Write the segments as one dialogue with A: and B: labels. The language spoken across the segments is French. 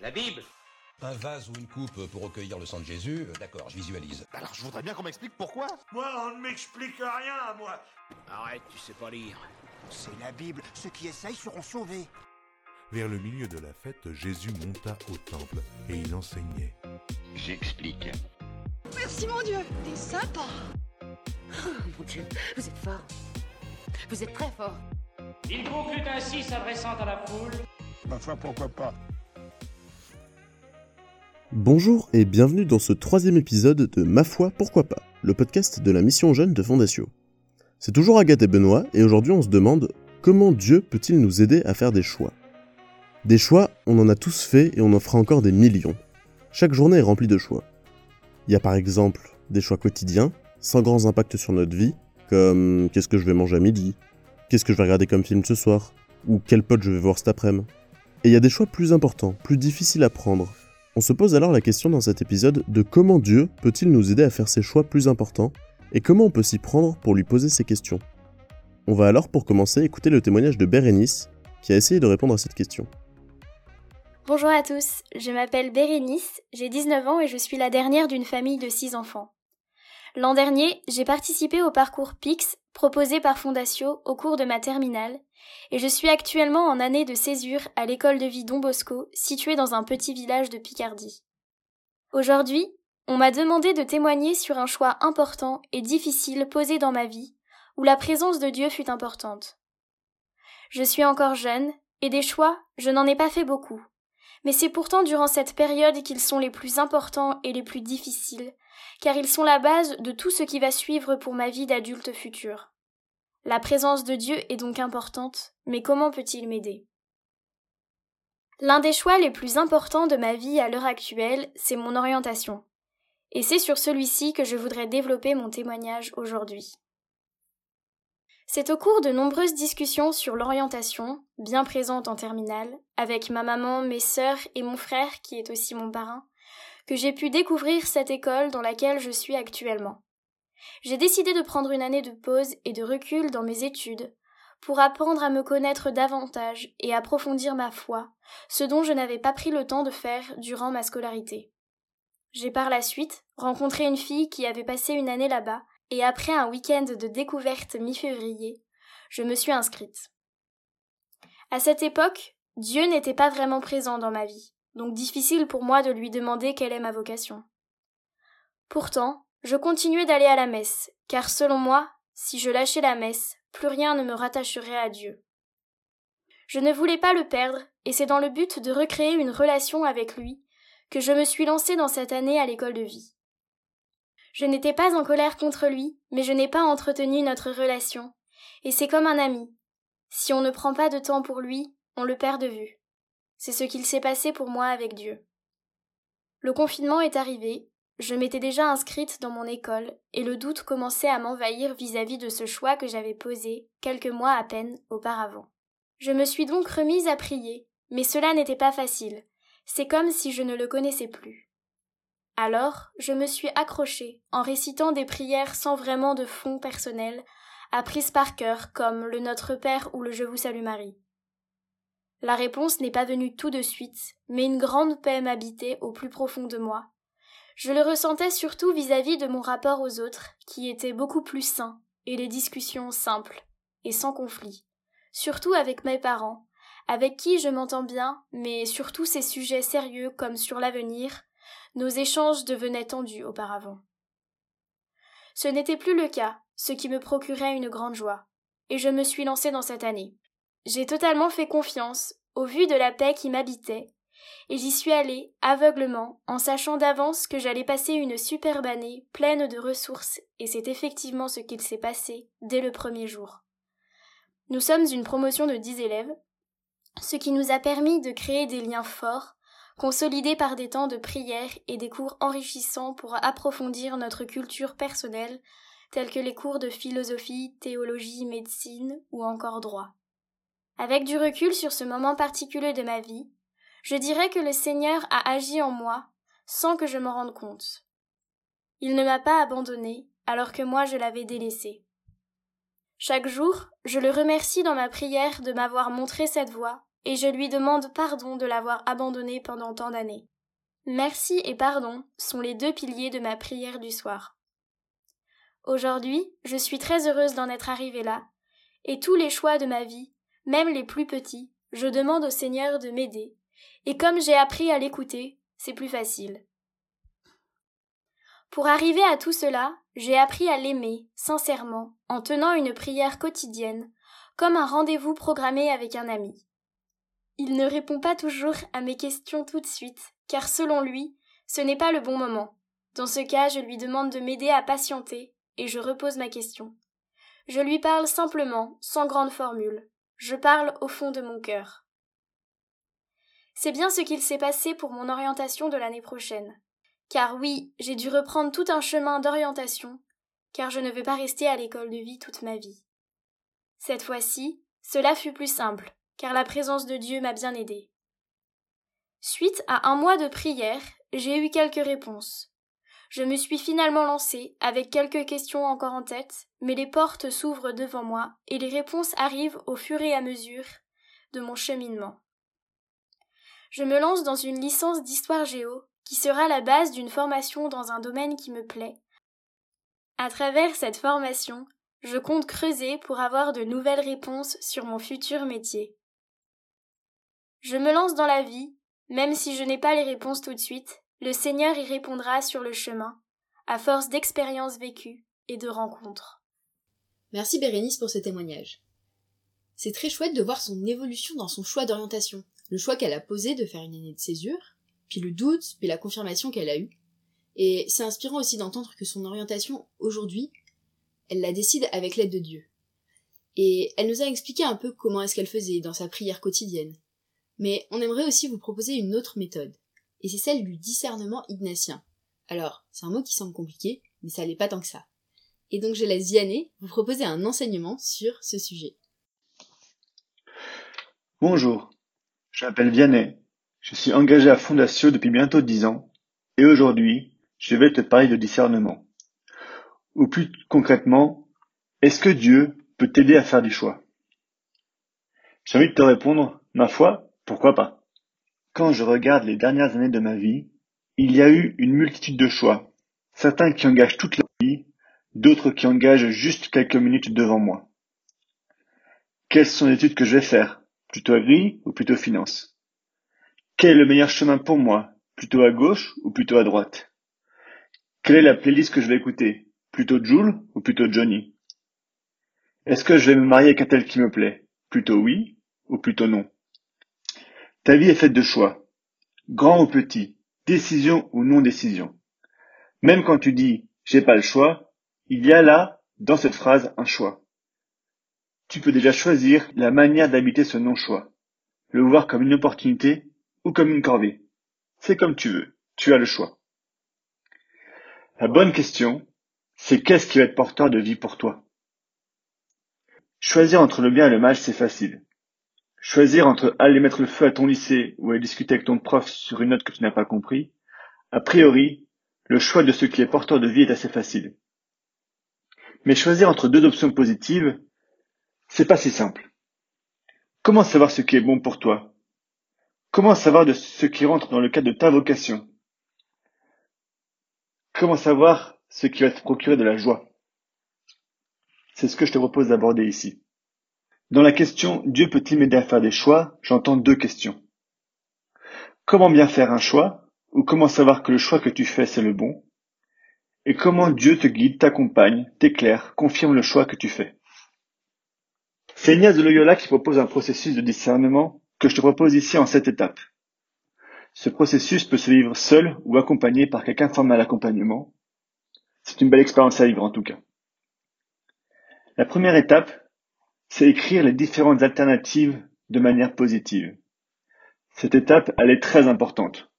A: La Bible
B: Un vase ou une coupe pour recueillir le sang de Jésus, euh, d'accord, je visualise.
C: Alors je voudrais bien qu'on m'explique pourquoi.
D: Moi, on ne m'explique rien, moi.
A: Arrête, tu sais pas lire.
E: C'est la Bible. Ceux qui essayent seront sauvés.
F: Vers le milieu de la fête, Jésus monta au temple et il enseignait.
G: J'explique.
H: Merci mon Dieu, t'es sympa.
I: Oh mon Dieu, vous êtes fort. Vous êtes très fort.
J: Il conclut ainsi s'adressant à la foule.
D: Ma foi, pourquoi pas?
K: Bonjour et bienvenue dans ce troisième épisode de Ma foi, pourquoi pas, le podcast de la mission jeune de Fondatio. C'est toujours Agathe et Benoît et aujourd'hui on se demande comment Dieu peut-il nous aider à faire des choix Des choix, on en a tous fait et on en fera encore des millions. Chaque journée est remplie de choix. Il y a par exemple des choix quotidiens, sans grands impacts sur notre vie, comme qu'est-ce que je vais manger à midi, qu'est-ce que je vais regarder comme film ce soir, ou quel pote je vais voir cet après-midi? Et il y a des choix plus importants, plus difficiles à prendre. On se pose alors la question dans cet épisode de comment Dieu peut-il nous aider à faire ces choix plus importants, et comment on peut s'y prendre pour lui poser ces questions. On va alors pour commencer écouter le témoignage de Bérénice, qui a essayé de répondre à cette question.
L: Bonjour à tous, je m'appelle Bérénice, j'ai 19 ans et je suis la dernière d'une famille de 6 enfants. L'an dernier, j'ai participé au parcours PIX proposé par Fondatio au cours de ma terminale et je suis actuellement en année de césure à l'école de vie Don Bosco située dans un petit village de Picardie. Aujourd'hui, on m'a demandé de témoigner sur un choix important et difficile posé dans ma vie où la présence de Dieu fut importante. Je suis encore jeune et des choix, je n'en ai pas fait beaucoup mais c'est pourtant durant cette période qu'ils sont les plus importants et les plus difficiles, car ils sont la base de tout ce qui va suivre pour ma vie d'adulte futur. La présence de Dieu est donc importante, mais comment peut-il m'aider? L'un des choix les plus importants de ma vie à l'heure actuelle, c'est mon orientation. Et c'est sur celui-ci que je voudrais développer mon témoignage aujourd'hui. C'est au cours de nombreuses discussions sur l'orientation, bien présentes en terminale, avec ma maman, mes sœurs et mon frère qui est aussi mon parrain, que j'ai pu découvrir cette école dans laquelle je suis actuellement. J'ai décidé de prendre une année de pause et de recul dans mes études pour apprendre à me connaître davantage et approfondir ma foi, ce dont je n'avais pas pris le temps de faire durant ma scolarité. J'ai par la suite rencontré une fille qui avait passé une année là-bas et après un week-end de découverte mi-février, je me suis inscrite. À cette époque, Dieu n'était pas vraiment présent dans ma vie, donc difficile pour moi de lui demander quelle est ma vocation. Pourtant, je continuais d'aller à la messe, car selon moi, si je lâchais la messe, plus rien ne me rattacherait à Dieu. Je ne voulais pas le perdre, et c'est dans le but de recréer une relation avec lui que je me suis lancée dans cette année à l'école de vie. Je n'étais pas en colère contre lui, mais je n'ai pas entretenu notre relation. Et c'est comme un ami. Si on ne prend pas de temps pour lui, on le perd de vue. C'est ce qu'il s'est passé pour moi avec Dieu. Le confinement est arrivé, je m'étais déjà inscrite dans mon école, et le doute commençait à m'envahir vis-à-vis de ce choix que j'avais posé quelques mois à peine auparavant. Je me suis donc remise à prier, mais cela n'était pas facile. C'est comme si je ne le connaissais plus. Alors, je me suis accrochée, en récitant des prières sans vraiment de fond personnel, apprises par cœur, comme le Notre Père ou le Je vous salue Marie. La réponse n'est pas venue tout de suite, mais une grande paix m'habitait au plus profond de moi. Je le ressentais surtout vis-à-vis de mon rapport aux autres, qui était beaucoup plus sain, et les discussions simples, et sans conflit. Surtout avec mes parents, avec qui je m'entends bien, mais surtout ces sujets sérieux comme sur l'avenir, nos échanges devenaient tendus auparavant. Ce n'était plus le cas, ce qui me procurait une grande joie, et je me suis lancée dans cette année. J'ai totalement fait confiance, au vu de la paix qui m'habitait, et j'y suis allée, aveuglement, en sachant d'avance que j'allais passer une superbe année, pleine de ressources, et c'est effectivement ce qu'il s'est passé dès le premier jour. Nous sommes une promotion de dix élèves, ce qui nous a permis de créer des liens forts, consolidés par des temps de prière et des cours enrichissants pour approfondir notre culture personnelle, tels que les cours de philosophie, théologie, médecine ou encore droit. Avec du recul sur ce moment particulier de ma vie, je dirais que le Seigneur a agi en moi sans que je m'en rende compte. Il ne m'a pas abandonné alors que moi je l'avais délaissé. Chaque jour, je le remercie dans ma prière de m'avoir montré cette voie et je lui demande pardon de l'avoir abandonné pendant tant d'années. Merci et pardon sont les deux piliers de ma prière du soir. Aujourd'hui, je suis très heureuse d'en être arrivée là, et tous les choix de ma vie, même les plus petits, je demande au Seigneur de m'aider, et comme j'ai appris à l'écouter, c'est plus facile. Pour arriver à tout cela, j'ai appris à l'aimer, sincèrement, en tenant une prière quotidienne, comme un rendez-vous programmé avec un ami. Il ne répond pas toujours à mes questions tout de suite, car selon lui, ce n'est pas le bon moment. Dans ce cas, je lui demande de m'aider à patienter, et je repose ma question. Je lui parle simplement, sans grande formule. Je parle au fond de mon cœur. C'est bien ce qu'il s'est passé pour mon orientation de l'année prochaine. Car oui, j'ai dû reprendre tout un chemin d'orientation, car je ne veux pas rester à l'école de vie toute ma vie. Cette fois-ci, cela fut plus simple, car la présence de Dieu m'a bien aidé. Suite à un mois de prière, j'ai eu quelques réponses. Je me suis finalement lancée, avec quelques questions encore en tête, mais les portes s'ouvrent devant moi et les réponses arrivent au fur et à mesure de mon cheminement. Je me lance dans une licence d'histoire géo qui sera la base d'une formation dans un domaine qui me plaît. À travers cette formation, je compte creuser pour avoir de nouvelles réponses sur mon futur métier. Je me lance dans la vie, même si je n'ai pas les réponses tout de suite, le Seigneur y répondra sur le chemin, à force d'expériences vécues et de rencontres.
C: Merci Bérénice pour ce témoignage. C'est très chouette de voir son évolution dans son choix d'orientation, le choix qu'elle a posé de faire une année de césure, puis le doute, puis la confirmation qu'elle a eue. Et c'est inspirant aussi d'entendre que son orientation aujourd'hui, elle la décide avec l'aide de Dieu. Et elle nous a expliqué un peu comment est-ce qu'elle faisait dans sa prière quotidienne. Mais on aimerait aussi vous proposer une autre méthode, et c'est celle du discernement ignatien. Alors, c'est un mot qui semble compliqué, mais ça l'est pas tant que ça. Et donc je laisse Vianney vous proposer un enseignement sur ce sujet.
G: Bonjour, je m'appelle Vianney, je suis engagé à Fondatio depuis bientôt dix ans, et aujourd'hui, je vais te parler de discernement. Ou plus concrètement, est-ce que Dieu peut t'aider à faire des choix? J'ai envie de te répondre, ma foi, pourquoi pas? Quand je regarde les dernières années de ma vie, il y a eu une multitude de choix, certains qui engagent toute leur vie, d'autres qui engagent juste quelques minutes devant moi. Quelles sont les études que je vais faire? Plutôt agri ou plutôt finance? Quel est le meilleur chemin pour moi? Plutôt à gauche ou plutôt à droite? Quelle est la playlist que je vais écouter? Plutôt Jules ou plutôt Johnny? Est-ce que je vais me marier avec un tel qui me plaît? Plutôt oui ou plutôt non? Ta vie est faite de choix, grand ou petit, décision ou non décision. Même quand tu dis j'ai pas le choix, il y a là, dans cette phrase, un choix. Tu peux déjà choisir la manière d'habiter ce non-choix, le voir comme une opportunité ou comme une corvée. C'est comme tu veux, tu as le choix. La bonne question, c'est qu'est-ce qui va être porteur de vie pour toi? Choisir entre le bien et le mal, c'est facile. Choisir entre aller mettre le feu à ton lycée ou aller discuter avec ton prof sur une note que tu n'as pas compris, a priori, le choix de ce qui est porteur de vie est assez facile. Mais choisir entre deux options positives, c'est pas si simple. Comment savoir ce qui est bon pour toi? Comment savoir de ce qui rentre dans le cadre de ta vocation? Comment savoir ce qui va te procurer de la joie? C'est ce que je te propose d'aborder ici. Dans la question Dieu peut-il m'aider à faire des choix? j'entends deux questions. Comment bien faire un choix ou comment savoir que le choix que tu fais c'est le bon? Et comment Dieu te guide, t'accompagne, t'éclaire, confirme le choix que tu fais? C'est Ignace de Loyola qui propose un processus de discernement que je te propose ici en sept étapes. Ce processus peut se vivre seul ou accompagné par quelqu'un formé à l'accompagnement. C'est une belle expérience à vivre en tout cas. La première étape, c'est écrire les différentes alternatives de manière positive. Cette étape, elle est très importante.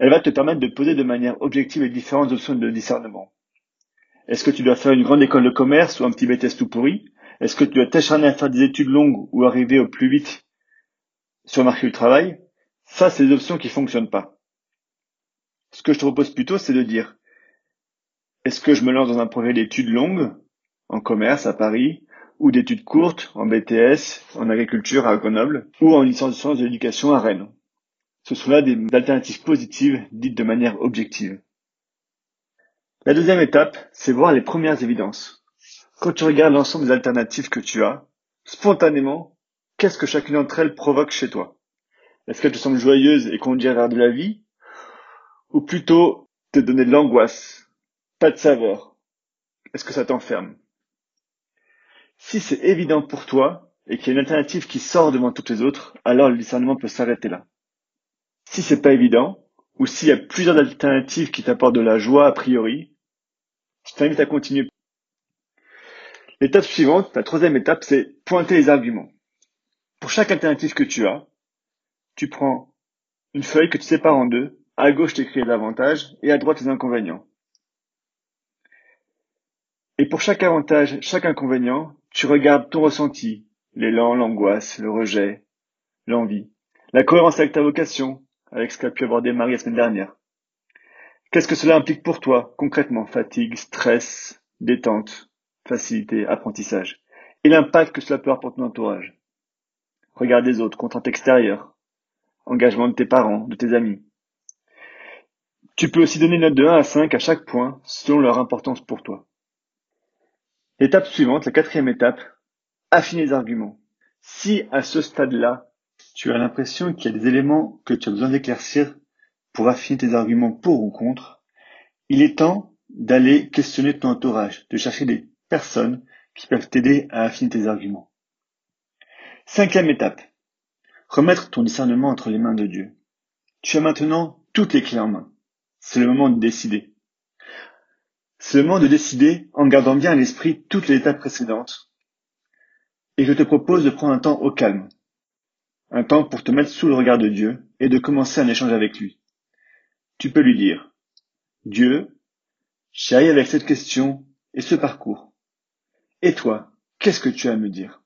G: Elle va te permettre de poser de manière objective les différentes options de discernement. Est-ce que tu dois faire une grande école de commerce ou un petit BTS tout pourri? Est-ce que tu dois t'acharner à faire des études longues ou arriver au plus vite sur le marché du travail? Ça, c'est des options qui fonctionnent pas. Ce que je te propose plutôt, c'est de dire est-ce que je me lance dans un projet d'études longues en commerce à Paris ou d'études courtes en BTS, en agriculture à Grenoble, ou en licence de sciences de l'éducation à Rennes? Ce sont là des alternatives positives dites de manière objective. La deuxième étape, c'est voir les premières évidences. Quand tu regardes l'ensemble des alternatives que tu as, spontanément, qu'est-ce que chacune d'entre elles provoque chez toi? Est-ce qu'elle te semble joyeuse et conduire vers de la vie? Ou plutôt te donner de l'angoisse, pas de saveur? Est-ce que ça t'enferme? Si c'est évident pour toi et qu'il y a une alternative qui sort devant toutes les autres, alors le discernement peut s'arrêter là. Si c'est pas évident, ou s'il y a plusieurs alternatives qui t'apportent de la joie a priori, je t'invite à continuer. L'étape suivante, la troisième étape, c'est pointer les arguments. Pour chaque alternative que tu as, tu prends une feuille que tu sépares en deux. À gauche, tu écris les avantages et à droite, les inconvénients. Et pour chaque avantage, chaque inconvénient, tu regardes ton ressenti, l'élan, l'angoisse, le rejet, l'envie, la cohérence avec ta vocation, avec ce qu'a pu aborder Marie la semaine dernière. Qu'est-ce que cela implique pour toi, concrètement? Fatigue, stress, détente, facilité, apprentissage. Et l'impact que cela peut avoir pour ton entourage. Regard des autres, contrainte extérieure, engagement de tes parents, de tes amis. Tu peux aussi donner une note de 1 à 5 à chaque point, selon leur importance pour toi. L'étape suivante, la quatrième étape, affiner les arguments. Si à ce stade-là, tu as l'impression qu'il y a des éléments que tu as besoin d'éclaircir pour affiner tes arguments pour ou contre, il est temps d'aller questionner ton entourage, de chercher des personnes qui peuvent t'aider à affiner tes arguments. Cinquième étape. Remettre ton discernement entre les mains de Dieu. Tu as maintenant toutes les clés en main. C'est le moment de décider. C'est le moment de décider en gardant bien à l'esprit toutes les étapes précédentes. Et je te propose de prendre un temps au calme. Un temps pour te mettre sous le regard de Dieu et de commencer un échange avec lui. Tu peux lui dire, Dieu, j'arrive avec cette question et ce parcours. Et toi, qu'est-ce que tu as à me dire?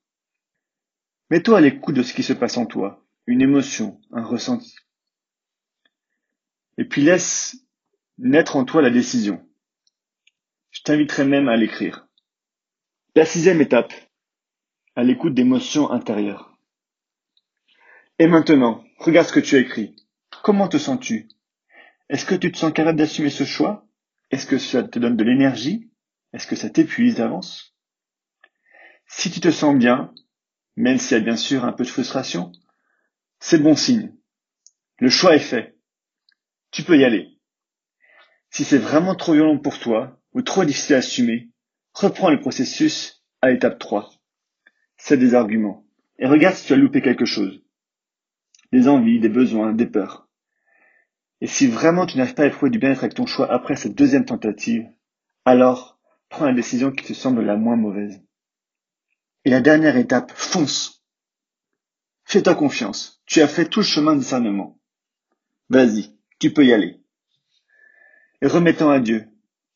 G: Mets-toi à l'écoute de ce qui se passe en toi, une émotion, un ressenti. Et puis laisse naître en toi la décision. Je t'inviterai même à l'écrire. La sixième étape, à l'écoute d'émotions intérieures. Et maintenant, regarde ce que tu as écrit. Comment te sens-tu? Est-ce que tu te sens capable d'assumer ce choix? Est-ce que ça te donne de l'énergie? Est-ce que ça t'épuise d'avance? Si tu te sens bien, même s'il y a bien sûr un peu de frustration, c'est bon signe. Le choix est fait. Tu peux y aller. Si c'est vraiment trop violent pour toi ou trop difficile à assumer, reprends le processus à l'étape 3. C'est des arguments. Et regarde si tu as loupé quelque chose. Des envies, des besoins, des peurs. Et si vraiment tu n'arrives pas à éprouver du bien-être avec ton choix après cette deuxième tentative, alors prends la décision qui te semble la moins mauvaise. Et la dernière étape, fonce. Fais-toi confiance. Tu as fait tout le chemin de discernement. Vas-y, tu peux y aller. Et remettant à Dieu,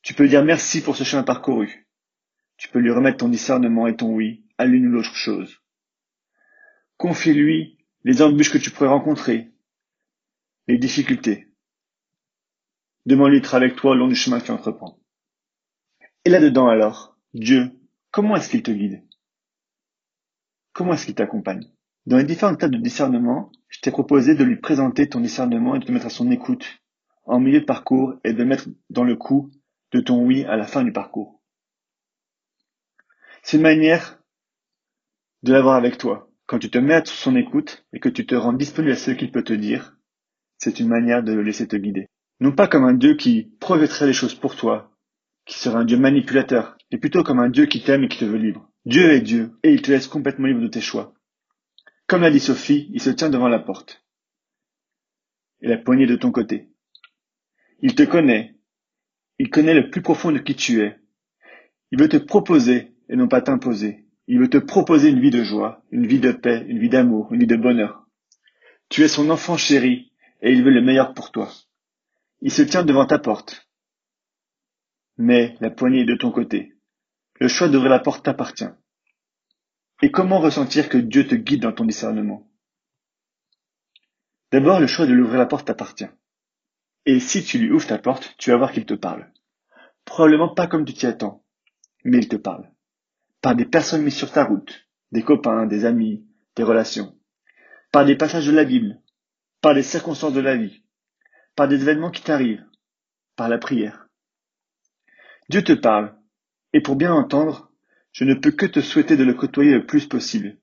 G: tu peux dire merci pour ce chemin parcouru. Tu peux lui remettre ton discernement et ton oui à l'une ou l'autre chose. Confie-lui les embûches que tu pourrais rencontrer, les difficultés. Demande-lui d'être avec toi au long du chemin que tu entreprends. Et là-dedans alors, Dieu, comment est-ce qu'il te guide? Comment est-ce qu'il t'accompagne? Dans les différentes étapes de discernement, je t'ai proposé de lui présenter ton discernement et de te mettre à son écoute en milieu de parcours et de mettre dans le coup de ton oui à la fin du parcours. C'est une manière de l'avoir avec toi. Quand tu te mets à son écoute et que tu te rends disponible à ce qu'il peut te dire, c'est une manière de le laisser te guider. Non pas comme un Dieu qui projetterait les choses pour toi, qui serait un Dieu manipulateur, mais plutôt comme un Dieu qui t'aime et qui te veut libre. Dieu est Dieu, et il te laisse complètement libre de tes choix. Comme l'a dit Sophie, il se tient devant la porte. Et la poignée de ton côté. Il te connaît. Il connaît le plus profond de qui tu es. Il veut te proposer et non pas t'imposer. Il veut te proposer une vie de joie, une vie de paix, une vie d'amour, une vie de bonheur. Tu es son enfant chéri et il veut le meilleur pour toi. Il se tient devant ta porte. Mais la poignée est de ton côté. Le choix d'ouvrir la porte t'appartient. Et comment ressentir que Dieu te guide dans ton discernement? D'abord, le choix de l'ouvrir la porte t'appartient. Et si tu lui ouvres ta porte, tu vas voir qu'il te parle. Probablement pas comme tu t'y attends, mais il te parle. par des personnes mises sur ta route, des copains, des amis, des relations, par des passages de la Bible, par des circonstances de la vie, par des événements qui t'arrivent, par la prière. Dieu te parle, et pour bien entendre, je ne peux que te souhaiter de le côtoyer le plus possible.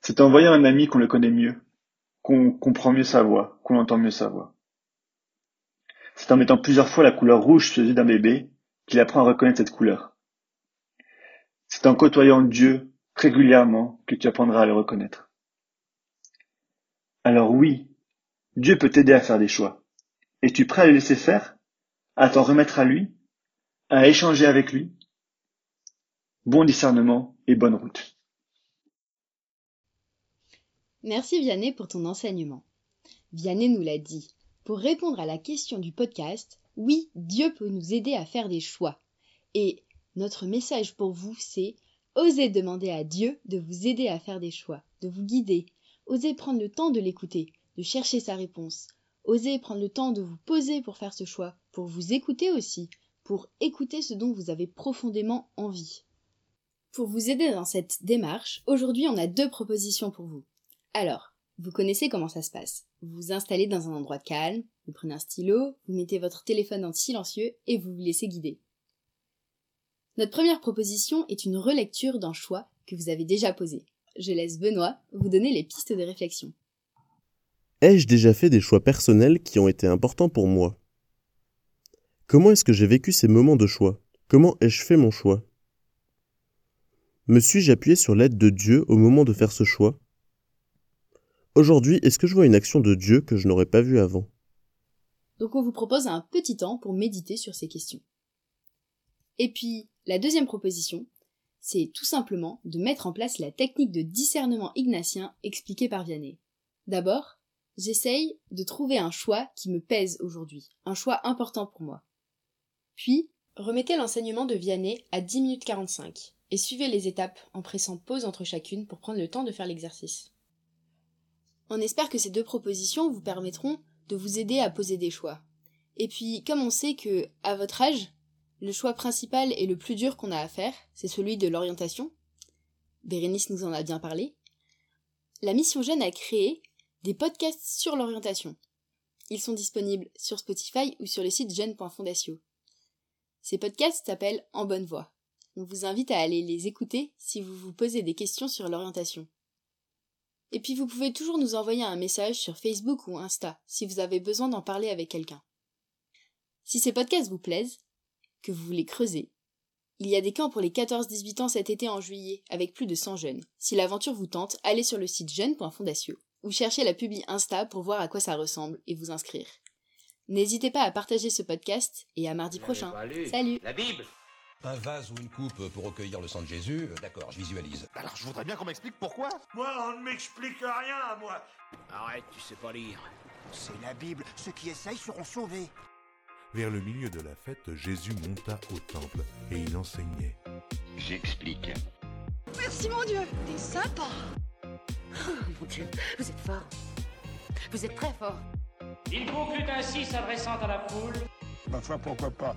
G: C'est en voyant un ami qu'on le connaît mieux, qu'on comprend mieux sa voix, qu'on entend mieux sa voix. C'est en mettant plusieurs fois la couleur rouge sur les yeux d'un bébé qu'il apprend à reconnaître cette couleur. C'est en côtoyant Dieu régulièrement que tu apprendras à le reconnaître. Alors oui, Dieu peut t'aider à faire des choix. Es-tu prêt à le laisser faire? À t'en remettre à lui? À échanger avec lui Bon discernement et bonne route.
C: Merci Vianney pour ton enseignement. Vianney nous l'a dit. Pour répondre à la question du podcast, oui, Dieu peut nous aider à faire des choix. Et notre message pour vous, c'est osez demander à Dieu de vous aider à faire des choix, de vous guider. Osez prendre le temps de l'écouter, de chercher sa réponse. Osez prendre le temps de vous poser pour faire ce choix, pour vous écouter aussi, pour écouter ce dont vous avez profondément envie. Pour vous aider dans cette démarche, aujourd'hui on a deux propositions pour vous. Alors, vous connaissez comment ça se passe. Vous vous installez dans un endroit calme, vous prenez un stylo, vous mettez votre téléphone en silencieux et vous vous laissez guider. Notre première proposition est une relecture d'un choix que vous avez déjà posé. Je laisse Benoît vous donner les pistes de réflexion.
K: Ai-je déjà fait des choix personnels qui ont été importants pour moi? Comment est-ce que j'ai vécu ces moments de choix? Comment ai-je fait mon choix? Me suis-je appuyé sur l'aide de Dieu au moment de faire ce choix? Aujourd'hui, est-ce que je vois une action de Dieu que je n'aurais pas vue avant?
C: Donc on vous propose un petit temps pour méditer sur ces questions. Et puis, la deuxième proposition, c'est tout simplement de mettre en place la technique de discernement ignatien expliquée par Vianney. D'abord, j'essaye de trouver un choix qui me pèse aujourd'hui, un choix important pour moi. Puis, remettez l'enseignement de Vianney à 10 minutes 45 et suivez les étapes en pressant pause entre chacune pour prendre le temps de faire l'exercice. On espère que ces deux propositions vous permettront de vous aider à poser des choix. Et puis, comme on sait que, à votre âge, le choix principal et le plus dur qu'on a à faire, c'est celui de l'orientation, Bérénice nous en a bien parlé, la Mission Jeune a créé des podcasts sur l'orientation. Ils sont disponibles sur Spotify ou sur le site jeune.fondatio. Ces podcasts s'appellent En bonne voie. On vous invite à aller les écouter si vous vous posez des questions sur l'orientation. Et puis vous pouvez toujours nous envoyer un message sur Facebook ou Insta si vous avez besoin d'en parler avec quelqu'un. Si ces podcasts vous plaisent, que vous voulez creuser, il y a des camps pour les 14-18 ans cet été en juillet, avec plus de 100 jeunes. Si l'aventure vous tente, allez sur le site jeune.fondatio ou cherchez la publi Insta pour voir à quoi ça ressemble et vous inscrire. N'hésitez pas à partager ce podcast et à mardi prochain. Salut
J: La Bible
B: Un vase ou une coupe pour recueillir le sang de Jésus, euh, d'accord, je visualise.
E: Alors je voudrais bien qu'on m'explique pourquoi.
D: Moi, on ne m'explique rien, moi.
A: Arrête, tu sais pas lire.
E: C'est la Bible. Ceux qui essayent seront sauvés.
F: Vers le milieu de la fête, Jésus monta au temple et il enseignait.
M: J'explique.
H: Merci mon Dieu, t'es sympa.
I: Oh, mon Dieu, vous êtes fort. Vous êtes très fort.
J: Il conclut ainsi s'adressant à la foule.
D: Ma foi, pourquoi pas?